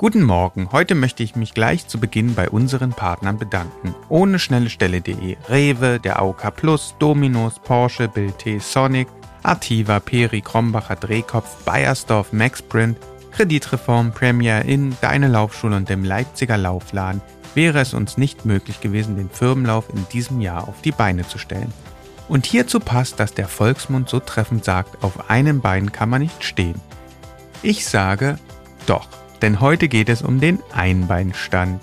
Guten Morgen, heute möchte ich mich gleich zu Beginn bei unseren Partnern bedanken. Ohne schnellestelle.de, Rewe, der AOK Plus, Dominos, Porsche, Bild T, Sonic, Artiva, Peri, Krombacher, Drehkopf, Bayersdorf, Maxprint, Kreditreform, Premier Inn, Deine Laufschule und dem Leipziger Laufladen wäre es uns nicht möglich gewesen, den Firmenlauf in diesem Jahr auf die Beine zu stellen. Und hierzu passt, dass der Volksmund so treffend sagt, auf einem Bein kann man nicht stehen. Ich sage doch denn heute geht es um den Einbeinstand.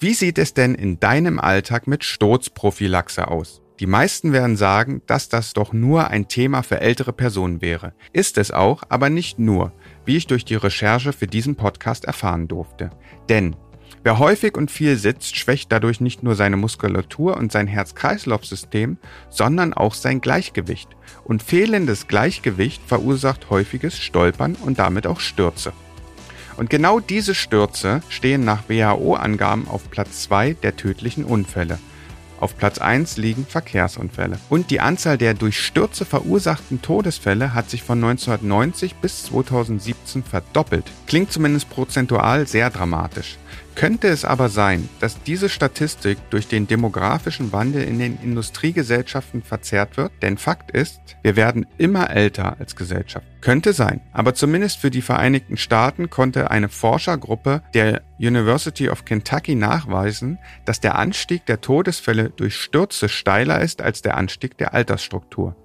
Wie sieht es denn in deinem Alltag mit Sturzprophylaxe aus? Die meisten werden sagen, dass das doch nur ein Thema für ältere Personen wäre. Ist es auch, aber nicht nur, wie ich durch die Recherche für diesen Podcast erfahren durfte. Denn Wer häufig und viel sitzt, schwächt dadurch nicht nur seine Muskulatur und sein Herz-Kreislauf-System, sondern auch sein Gleichgewicht. Und fehlendes Gleichgewicht verursacht häufiges Stolpern und damit auch Stürze. Und genau diese Stürze stehen nach WHO-Angaben auf Platz 2 der tödlichen Unfälle. Auf Platz 1 liegen Verkehrsunfälle. Und die Anzahl der durch Stürze verursachten Todesfälle hat sich von 1990 bis 2017 verdoppelt. Klingt zumindest prozentual sehr dramatisch. Könnte es aber sein, dass diese Statistik durch den demografischen Wandel in den Industriegesellschaften verzerrt wird? Denn Fakt ist, wir werden immer älter als Gesellschaft. Könnte sein, aber zumindest für die Vereinigten Staaten konnte eine Forschergruppe der University of Kentucky nachweisen, dass der Anstieg der Todesfälle durch Stürze steiler ist als der Anstieg der Altersstruktur.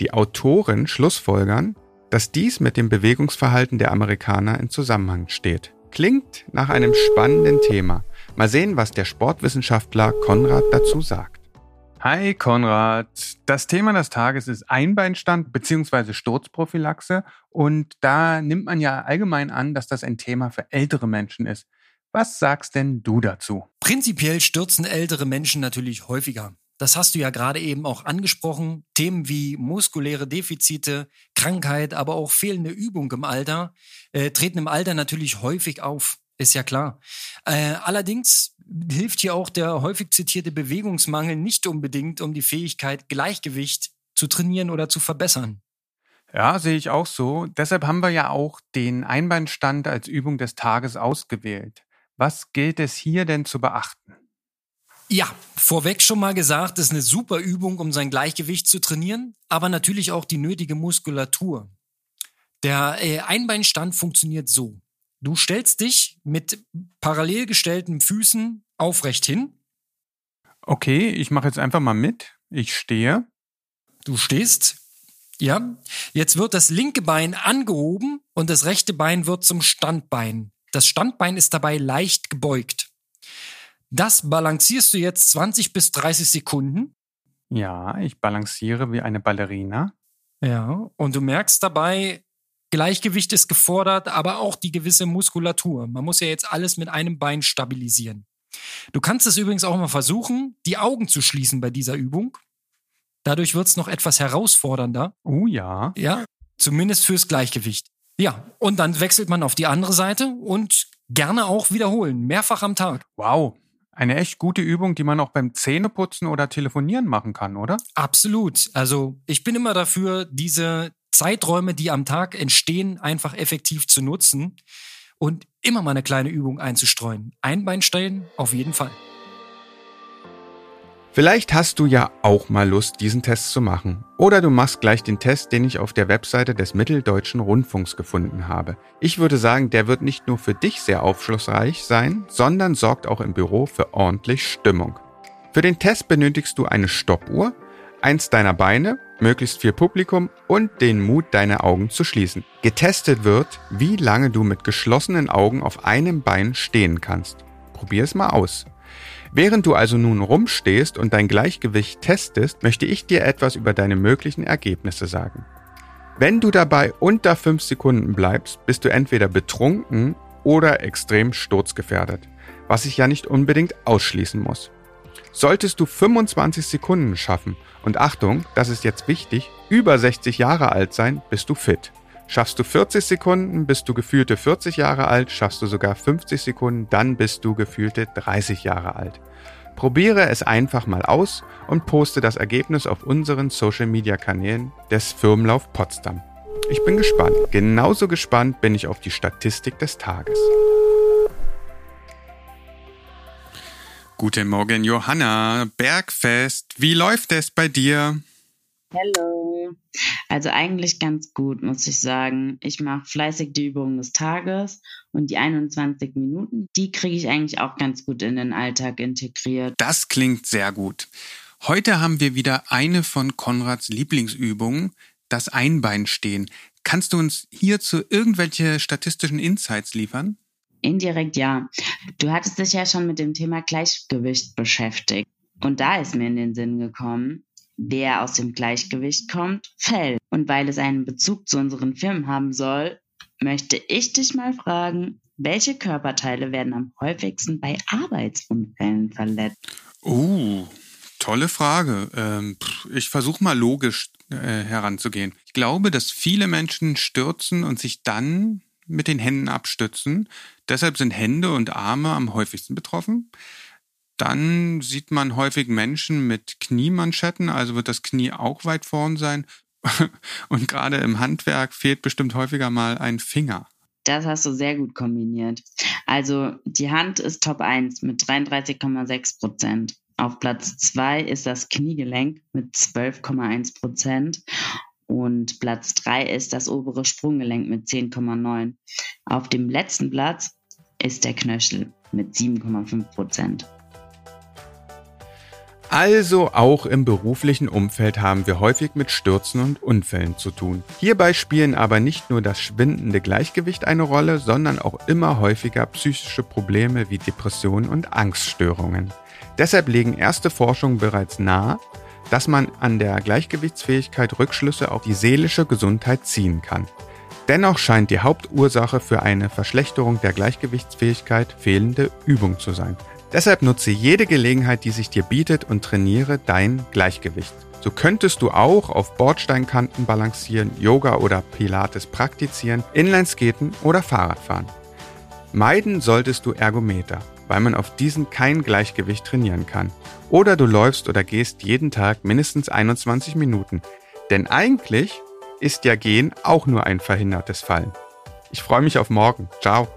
Die Autoren schlussfolgern, dass dies mit dem Bewegungsverhalten der Amerikaner in Zusammenhang steht. Klingt nach einem spannenden Thema. Mal sehen, was der Sportwissenschaftler Konrad dazu sagt. Hi Konrad, das Thema des Tages ist Einbeinstand bzw. Sturzprophylaxe und da nimmt man ja allgemein an, dass das ein Thema für ältere Menschen ist. Was sagst denn du dazu? Prinzipiell stürzen ältere Menschen natürlich häufiger. Das hast du ja gerade eben auch angesprochen. Themen wie muskuläre Defizite, Krankheit, aber auch fehlende Übung im Alter äh, treten im Alter natürlich häufig auf. Ist ja klar. Äh, allerdings hilft hier auch der häufig zitierte Bewegungsmangel nicht unbedingt, um die Fähigkeit, Gleichgewicht zu trainieren oder zu verbessern. Ja, sehe ich auch so. Deshalb haben wir ja auch den Einbeinstand als Übung des Tages ausgewählt. Was gilt es hier denn zu beachten? Ja, vorweg schon mal gesagt, ist eine super Übung, um sein Gleichgewicht zu trainieren, aber natürlich auch die nötige Muskulatur. Der äh, Einbeinstand funktioniert so. Du stellst dich mit parallel gestellten Füßen aufrecht hin. Okay, ich mache jetzt einfach mal mit. Ich stehe. Du stehst. Ja. Jetzt wird das linke Bein angehoben und das rechte Bein wird zum Standbein. Das Standbein ist dabei leicht gebeugt. Das balancierst du jetzt 20 bis 30 Sekunden. Ja, ich balanciere wie eine Ballerina. Ja, und du merkst dabei, Gleichgewicht ist gefordert, aber auch die gewisse Muskulatur. Man muss ja jetzt alles mit einem Bein stabilisieren. Du kannst es übrigens auch mal versuchen, die Augen zu schließen bei dieser Übung. Dadurch wird es noch etwas herausfordernder. Oh ja. Ja, zumindest fürs Gleichgewicht. Ja, und dann wechselt man auf die andere Seite und gerne auch wiederholen, mehrfach am Tag. Wow, eine echt gute Übung, die man auch beim Zähneputzen oder Telefonieren machen kann, oder? Absolut. Also ich bin immer dafür, diese Zeiträume, die am Tag entstehen, einfach effektiv zu nutzen und immer mal eine kleine Übung einzustreuen. Einbeinstellen auf jeden Fall. Vielleicht hast du ja auch mal Lust, diesen Test zu machen. Oder du machst gleich den Test, den ich auf der Webseite des Mitteldeutschen Rundfunks gefunden habe. Ich würde sagen, der wird nicht nur für dich sehr aufschlussreich sein, sondern sorgt auch im Büro für ordentlich Stimmung. Für den Test benötigst du eine Stoppuhr, eins deiner Beine, möglichst viel Publikum und den Mut, deine Augen zu schließen. Getestet wird, wie lange du mit geschlossenen Augen auf einem Bein stehen kannst. Probier es mal aus. Während du also nun rumstehst und dein Gleichgewicht testest, möchte ich dir etwas über deine möglichen Ergebnisse sagen. Wenn du dabei unter 5 Sekunden bleibst, bist du entweder betrunken oder extrem sturzgefährdet, was ich ja nicht unbedingt ausschließen muss. Solltest du 25 Sekunden schaffen und Achtung, das ist jetzt wichtig, über 60 Jahre alt sein, bist du fit. Schaffst du 40 Sekunden, bist du gefühlte 40 Jahre alt, schaffst du sogar 50 Sekunden, dann bist du gefühlte 30 Jahre alt. Probiere es einfach mal aus und poste das Ergebnis auf unseren Social-Media-Kanälen des Firmenlauf Potsdam. Ich bin gespannt. Genauso gespannt bin ich auf die Statistik des Tages. Guten Morgen, Johanna. Bergfest. Wie läuft es bei dir? Hallo. Also eigentlich ganz gut, muss ich sagen. Ich mache fleißig die Übungen des Tages und die 21 Minuten, die kriege ich eigentlich auch ganz gut in den Alltag integriert. Das klingt sehr gut. Heute haben wir wieder eine von Konrads Lieblingsübungen, das Einbeinstehen. Kannst du uns hierzu irgendwelche statistischen Insights liefern? Indirekt ja. Du hattest dich ja schon mit dem Thema Gleichgewicht beschäftigt. Und da ist mir in den Sinn gekommen, wer aus dem Gleichgewicht kommt, fällt. Und weil es einen Bezug zu unseren Firmen haben soll, möchte ich dich mal fragen, welche Körperteile werden am häufigsten bei Arbeitsunfällen verletzt? Oh, tolle Frage. Ähm, ich versuche mal logisch äh, heranzugehen. Ich glaube, dass viele Menschen stürzen und sich dann mit den Händen abstützen. Deshalb sind Hände und Arme am häufigsten betroffen. Dann sieht man häufig Menschen mit Kniemanschetten, also wird das Knie auch weit vorn sein. Und gerade im Handwerk fehlt bestimmt häufiger mal ein Finger. Das hast du sehr gut kombiniert. Also die Hand ist Top 1 mit 33,6 Prozent. Auf Platz 2 ist das Kniegelenk mit 12,1 Prozent. Und Platz 3 ist das obere Sprunggelenk mit 10,9. Auf dem letzten Platz ist der Knöchel mit 7,5 Prozent. Also auch im beruflichen Umfeld haben wir häufig mit Stürzen und Unfällen zu tun. Hierbei spielen aber nicht nur das schwindende Gleichgewicht eine Rolle, sondern auch immer häufiger psychische Probleme wie Depressionen und Angststörungen. Deshalb legen erste Forschungen bereits nahe, dass man an der Gleichgewichtsfähigkeit Rückschlüsse auf die seelische Gesundheit ziehen kann. Dennoch scheint die Hauptursache für eine Verschlechterung der Gleichgewichtsfähigkeit fehlende Übung zu sein. Deshalb nutze jede Gelegenheit, die sich dir bietet und trainiere dein Gleichgewicht. So könntest du auch auf Bordsteinkanten balancieren, Yoga oder Pilates praktizieren, Inlineskaten oder Fahrradfahren. Meiden solltest du Ergometer, weil man auf diesen kein Gleichgewicht trainieren kann. Oder du läufst oder gehst jeden Tag mindestens 21 Minuten. Denn eigentlich ist ja Gehen auch nur ein verhindertes Fallen. Ich freue mich auf morgen. Ciao.